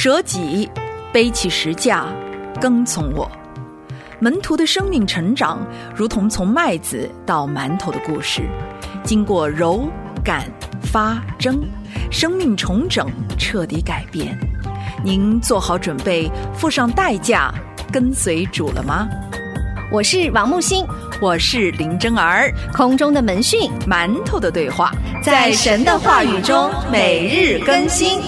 舍己，背起石架，跟从我。门徒的生命成长，如同从麦子到馒头的故事，经过揉、擀、发、蒸，生命重整，彻底改变。您做好准备，付上代价，跟随主了吗？我是王木星，我是林真儿，空中的门训，馒头的对话，在神的话语中每日更新。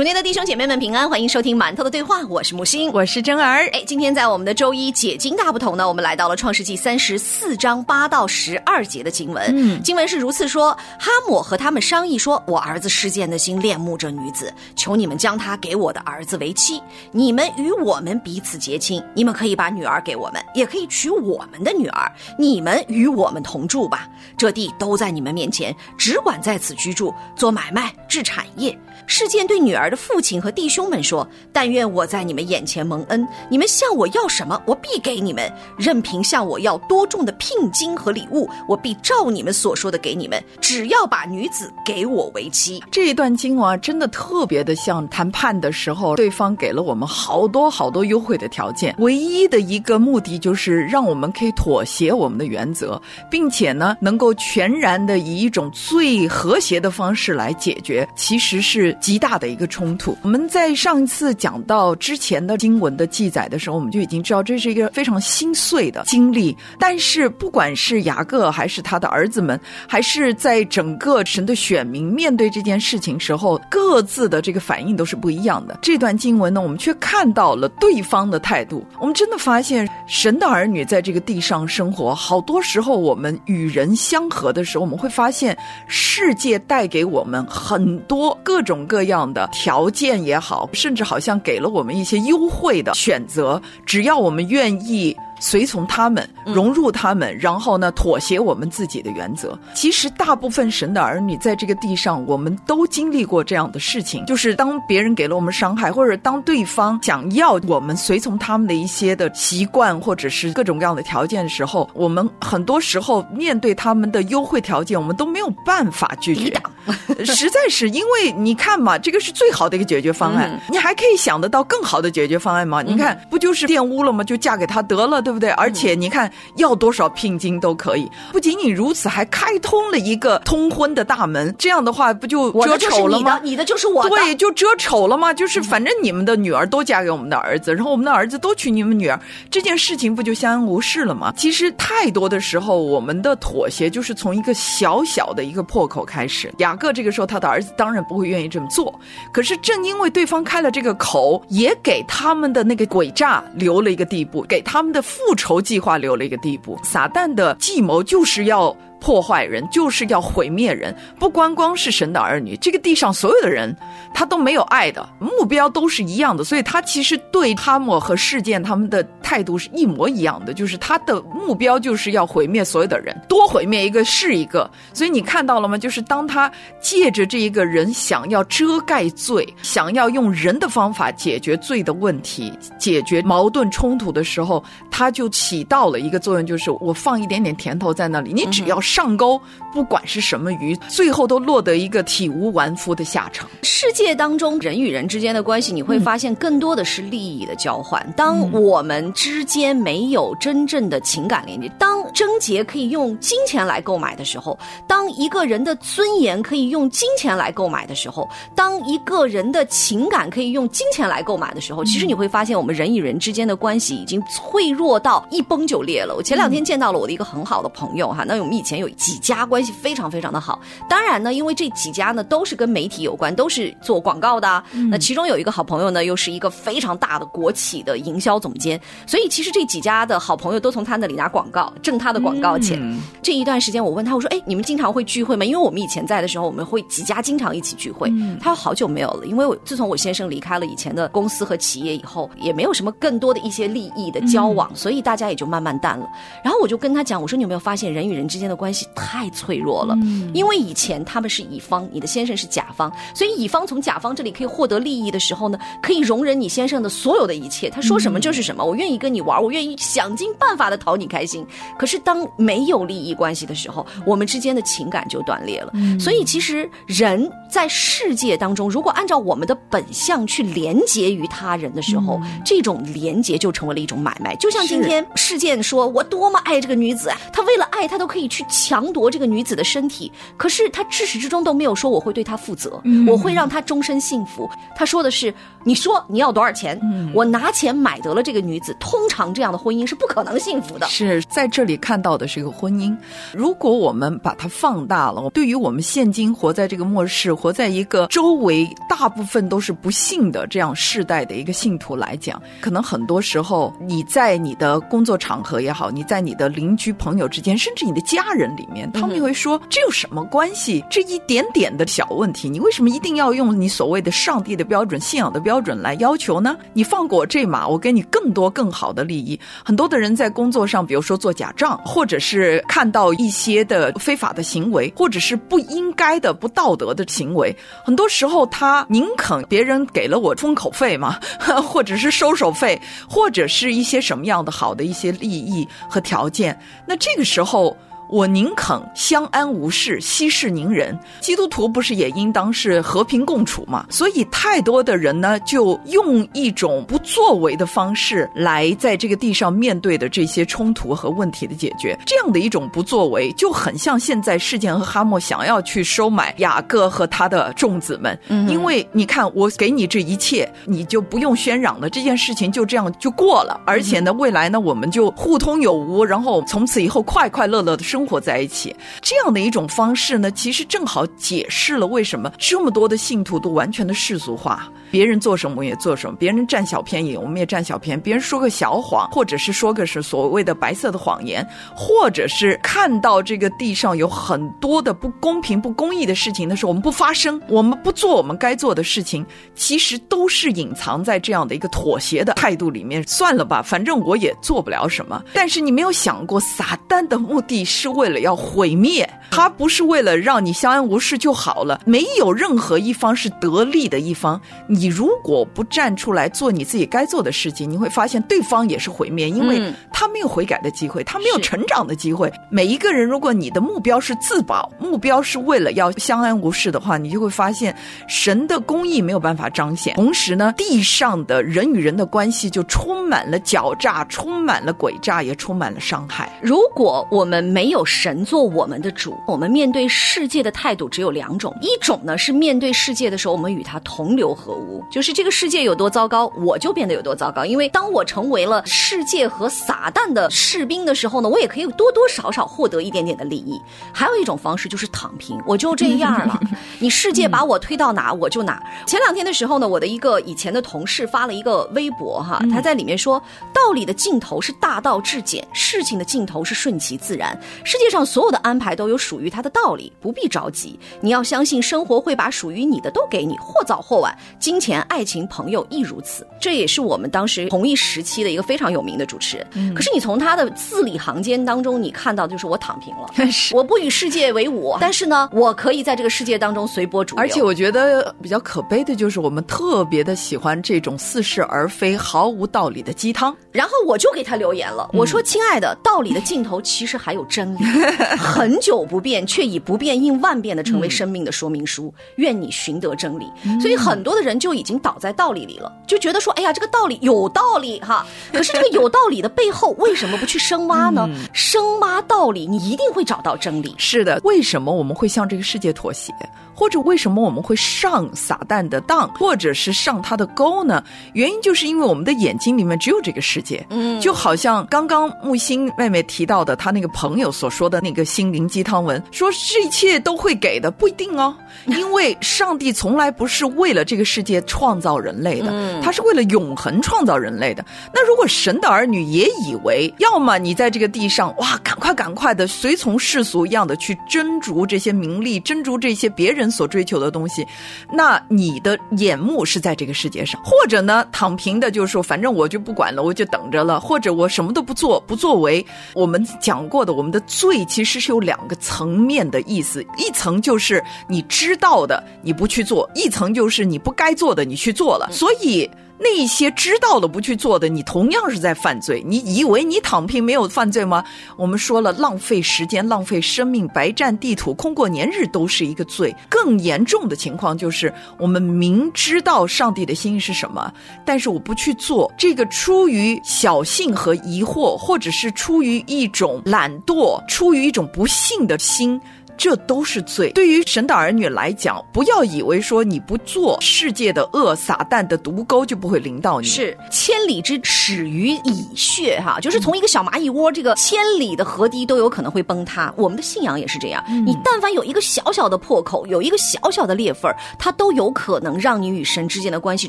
主内的弟兄姐妹们平安，欢迎收听馒头的对话，我是木星，我是真儿。哎，今天在我们的周一解经大不同呢，我们来到了创世纪三十四章八到十二节的经文。嗯，经文是如此说：哈姆和他们商议说，我儿子事件的心恋慕这女子，求你们将她给我的儿子为妻，你们与我们彼此结亲，你们可以把女儿给我们，也可以娶我们的女儿，你们与我们同住吧。这地都在你们面前，只管在此居住，做买卖，置产业。事件对女儿。的父亲和弟兄们说：“但愿我在你们眼前蒙恩，你们向我要什么，我必给你们；任凭向我要多重的聘金和礼物，我必照你们所说的给你们。只要把女子给我为妻。”这一段经文啊真的特别的像谈判的时候，对方给了我们好多好多优惠的条件，唯一的一个目的就是让我们可以妥协我们的原则，并且呢，能够全然的以一种最和谐的方式来解决，其实是极大的一个。冲突。我们在上一次讲到之前的经文的记载的时候，我们就已经知道这是一个非常心碎的经历。但是，不管是雅各还是他的儿子们，还是在整个神的选民面对这件事情时候，各自的这个反应都是不一样的。这段经文呢，我们却看到了对方的态度。我们真的发现，神的儿女在这个地上生活，好多时候我们与人相合的时候，我们会发现世界带给我们很多各种各样的。条件也好，甚至好像给了我们一些优惠的选择，只要我们愿意。随从他们，融入他们，然后呢，妥协我们自己的原则。其实，大部分神的儿女在这个地上，我们都经历过这样的事情，就是当别人给了我们伤害，或者当对方想要我们随从他们的一些的习惯，或者是各种各样的条件的时候，我们很多时候面对他们的优惠条件，我们都没有办法拒绝。实在是因为你看嘛，这个是最好的一个解决方案，你还可以想得到更好的解决方案吗？你看，不就是玷污了吗？就嫁给他得了。对不对？而且你看，要多少聘金都可以。不仅仅如此，还开通了一个通婚的大门。这样的话，不就遮丑了吗？你的就是我的，对，就遮丑了吗？就是反正你们的女儿都嫁给我们的儿子，然后我们的儿子都娶你们女儿，这件事情不就相安无事了吗？其实太多的时候，我们的妥协就是从一个小小的一个破口开始。雅各这个时候，他的儿子当然不会愿意这么做。可是正因为对方开了这个口，也给他们的那个诡诈留了一个地步，给他们的。复仇计划留了一个地步，撒旦的计谋就是要。破坏人就是要毁灭人，不光光是神的儿女，这个地上所有的人，他都没有爱的目标都是一样的，所以他其实对哈莫和事件他们的态度是一模一样的，就是他的目标就是要毁灭所有的人，多毁灭一个是一个。所以你看到了吗？就是当他借着这一个人想要遮盖罪，想要用人的方法解决罪的问题，解决矛盾冲突的时候，他就起到了一个作用，就是我放一点点甜头在那里，你只要。上钩，不管是什么鱼，最后都落得一个体无完肤的下场。世界当中人与人之间的关系，你会发现更多的是利益的交换。当我们之间没有真正的情感连接，当贞洁可以用金钱来购买的时候，当一个人的尊严可以用金钱来购买的时候，当一个人的情感可以用金钱来购买的时候，其实你会发现，我们人与人之间的关系已经脆弱到一崩就裂了。我前两天见到了我的一个很好的朋友哈，那我们以前。有几家关系非常非常的好，当然呢，因为这几家呢都是跟媒体有关，都是做广告的。那其中有一个好朋友呢，又是一个非常大的国企的营销总监，所以其实这几家的好朋友都从他那里拿广告，挣他的广告钱。这一段时间，我问他，我说：“哎，你们经常会聚会吗？因为我们以前在的时候，我们会几家经常一起聚会。”他说：“好久没有了，因为我自从我先生离开了以前的公司和企业以后，也没有什么更多的一些利益的交往，所以大家也就慢慢淡了。”然后我就跟他讲，我说：“你有没有发现人与人之间的关？”关系太脆弱了，因为以前他们是乙方，你的先生是甲方，所以乙方从甲方这里可以获得利益的时候呢，可以容忍你先生的所有的一切，他说什么就是什么，我愿意跟你玩，我愿意想尽办法的讨你开心。可是当没有利益关系的时候，我们之间的情感就断裂了。所以其实人在世界当中，如果按照我们的本相去连接于他人的时候，这种连接就成为了一种买卖。就像今天事件说，我多么爱这个女子啊，她为了爱，她都可以去强夺这个女子的身体。可是他至始至终都没有说我会对她负责，我会让她终身幸福。他说的是，你说你要多少钱，我拿钱买得了这个女子。通常这样的婚姻是不可能幸福的。是在这里看到的是一个婚姻。如果我们把它放大了，对于我们现今活在这个末世，活在一个周围大部分都是不幸的这样世代的一个信徒来讲，可能很多时候你在你的工作场合也好，你在你的邻居朋友之间，甚至你的家人里面，他们会说这有什么关系？这一点点的小问题，你为什么一定要用你所谓的上帝的标准、信仰的标准来要求呢？你放过我这马，我给你更多更好的利益。很多的人在工作上，比如说做假账，或者是看到一些的非法的行为，或者是不应该的、不道德的行为，很多时候他宁肯别人给了我封口费嘛，或者是收手费，或者是一些什么样的好的一些利益和条件，那这个时候。我宁肯相安无事，息事宁人。基督徒不是也应当是和平共处吗？所以太多的人呢，就用一种不作为的方式来在这个地上面对的这些冲突和问题的解决。这样的一种不作为，就很像现在事件和哈默想要去收买雅各和他的众子们。嗯因为你看，我给你这一切，你就不用喧嚷了，这件事情就这样就过了。而且呢，未来呢，我们就互通有无，然后从此以后快快乐乐的生。生活在一起这样的一种方式呢，其实正好解释了为什么这么多的信徒都完全的世俗化。别人做什么我也做什么，别人占小便宜我们也占小便宜，别人说个小谎，或者是说个是所谓的白色的谎言，或者是看到这个地上有很多的不公平、不公义的事情的时候，我们不发声，我们不做我们该做的事情，其实都是隐藏在这样的一个妥协的态度里面。算了吧，反正我也做不了什么。但是你没有想过，撒旦的目的是为了要毁灭，他不是为了让你相安无事就好了。没有任何一方是得利的一方。你。你如果不站出来做你自己该做的事情，你会发现对方也是毁灭，因为他没有悔改的机会，他没有成长的机会。每一个人，如果你的目标是自保，目标是为了要相安无事的话，你就会发现神的公义没有办法彰显。同时呢，地上的人与人的关系就充满了狡诈，充满了诡诈，也充满了伤害。如果我们没有神做我们的主，我们面对世界的态度只有两种：一种呢是面对世界的时候，我们与他同流合污。就是这个世界有多糟糕，我就变得有多糟糕。因为当我成为了世界和撒旦的士兵的时候呢，我也可以多多少少获得一点点的利益。还有一种方式就是躺平，我就这样了。你世界把我推到哪，我就哪。前两天的时候呢，我的一个以前的同事发了一个微博哈，他在里面说：道理的尽头是大道至简，事情的尽头是顺其自然。世界上所有的安排都有属于它的道理，不必着急。你要相信生活会把属于你的都给你，或早或晚。金钱爱情朋友亦如此，这也是我们当时同一时期的一个非常有名的主持人。可是你从他的字里行间当中，你看到就是我躺平了，我不与世界为伍，但是呢，我可以在这个世界当中随波逐流。而且我觉得比较可悲的就是我们特别的喜欢这种似是而非、毫无道理的鸡汤。然后我就给他留言了，我说：“亲爱的，道理的尽头其实还有真理，很久不变，却以不变应万变的成为生命的说明书。愿你寻得真理。”所以很多的人就。已经倒在道理里了，就觉得说，哎呀，这个道理有道理哈。可是这个有道理的背后，为什么不去深挖呢？深挖道理，你一定会找到真理。是的，为什么我们会向这个世界妥协？或者为什么我们会上撒旦的当，或者是上他的钩呢？原因就是因为我们的眼睛里面只有这个世界。嗯，就好像刚刚木星妹妹提到的，她那个朋友所说的那个心灵鸡汤文，说这一切都会给的，不一定哦。因为上帝从来不是为了这个世界创造人类的，他是为了永恒创造人类的。那如果神的儿女也以为，要么你在这个地上，哇，赶快赶快的随从世俗一样的去争逐这些名利，争逐这些别人。所追求的东西，那你的眼目是在这个世界上，或者呢，躺平的，就是说，反正我就不管了，我就等着了，或者我什么都不做，不作为。我们讲过的，我们的罪其实是有两个层面的意思，一层就是你知道的你不去做，一层就是你不该做的你去做了，所以。那些知道了不去做的，你同样是在犯罪。你以为你躺平没有犯罪吗？我们说了，浪费时间、浪费生命、白占地土、空过年日都是一个罪。更严重的情况就是，我们明知道上帝的心意是什么，但是我不去做。这个出于小性和疑惑，或者是出于一种懒惰、出于一种不幸的心。这都是罪。对于神的儿女来讲，不要以为说你不做，世界的恶、撒旦的毒钩就不会临到你。是千里之始于蚁穴，哈，就是从一个小蚂蚁窝，这个千里的河堤都有可能会崩塌。我们的信仰也是这样，你但凡有一个小小的破口，有一个小小的裂缝，它都有可能让你与神之间的关系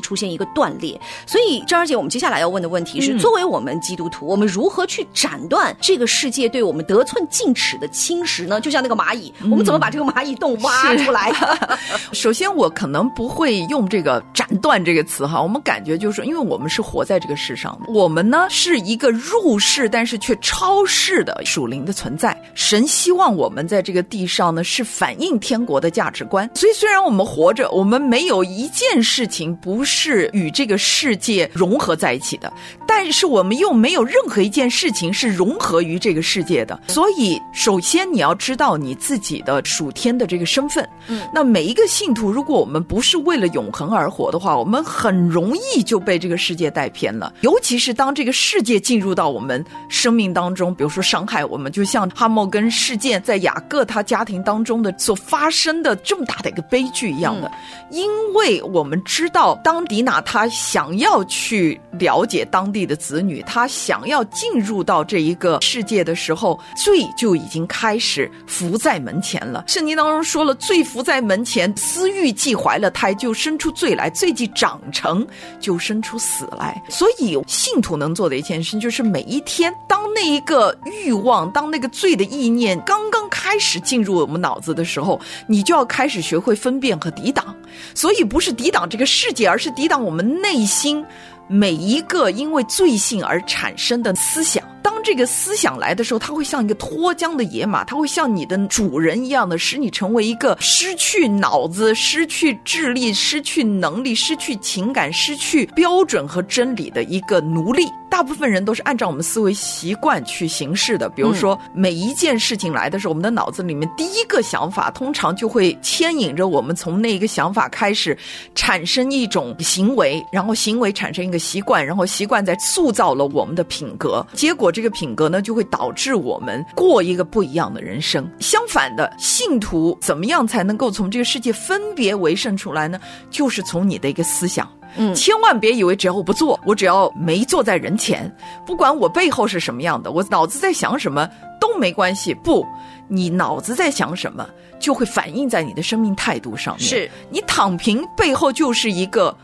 出现一个断裂。所以，张儿姐，我们接下来要问的问题是：作为我们基督徒，我们如何去斩断这个世界对我们得寸进尺的侵蚀呢？就像那个蚂蚁。我们怎么把这个蚂蚁洞挖出来？首先，我可能不会用这个“斩断”这个词哈。我们感觉就是，因为我们是活在这个世上的，我们呢是一个入世但是却超世的属灵的存在。神希望我们在这个地上呢是反映天国的价值观。所以，虽然我们活着，我们没有一件事情不是与这个世界融合在一起的，但是我们又没有任何一件事情是融合于这个世界的。所以，首先你要知道你自己。的属天的这个身份，嗯，那每一个信徒，如果我们不是为了永恒而活的话，我们很容易就被这个世界带偏了。尤其是当这个世界进入到我们生命当中，比如说伤害我们，就像哈莫根事件在雅各他家庭当中的所发生的这么大的一个悲剧一样的。因为我们知道，当迪娜她想要去了解当地的子女，她想要进入到这一个世界的时候，罪就已经开始伏在门。前了，圣经当中说了，罪伏在门前，私欲既怀了胎，就生出罪来；罪既长成，就生出死来。所以，信徒能做的一件事，就是每一天，当那一个欲望，当那个罪的意念刚刚开始进入我们脑子的时候，你就要开始学会分辨和抵挡。所以，不是抵挡这个世界，而是抵挡我们内心每一个因为罪性而产生的思想。当这个思想来的时候，它会像一个脱缰的野马，它会像你的主人一样的，使你成为一个失去脑子、失去智力、失去能力、失去情感、失去标准和真理的一个奴隶。大部分人都是按照我们思维习惯去行事的。比如说，每一件事情来的时候，我们的脑子里面第一个想法，通常就会牵引着我们从那一个想法开始，产生一种行为，然后行为产生一个习惯，然后习惯在塑造了我们的品格，结果。这个品格呢，就会导致我们过一个不一样的人生。相反的，信徒怎么样才能够从这个世界分别为胜出来呢？就是从你的一个思想，嗯，千万别以为只要我不做，我只要没坐在人前，不管我背后是什么样的，我脑子在想什么都没关系。不，你脑子在想什么，就会反映在你的生命态度上面。是你躺平背后就是一个。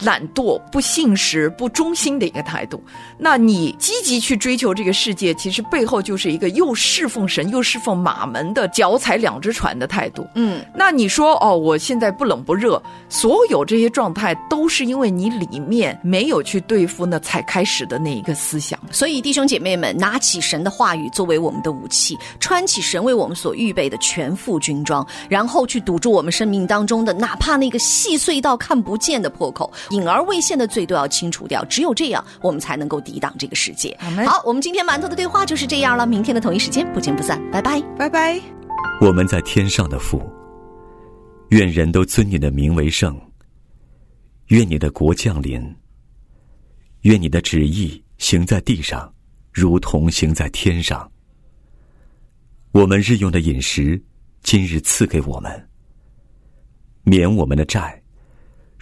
懒惰、不信实、不忠心的一个态度，那你积极去追求这个世界，其实背后就是一个又侍奉神又侍奉马门的脚踩两只船的态度。嗯，那你说哦，我现在不冷不热，所有这些状态都是因为你里面没有去对付那才开始的那一个思想。所以弟兄姐妹们，拿起神的话语作为我们的武器，穿起神为我们所预备的全副军装，然后去堵住我们生命当中的哪怕那个细碎到看不见的破口。隐而未现的罪都要清除掉，只有这样，我们才能够抵挡这个世界。好，我们今天馒头的对话就是这样了。明天的同一时间不见不散，拜拜，拜拜。我们在天上的父，愿人都尊你的名为圣。愿你的国降临。愿你的旨意行在地上，如同行在天上。我们日用的饮食，今日赐给我们，免我们的债。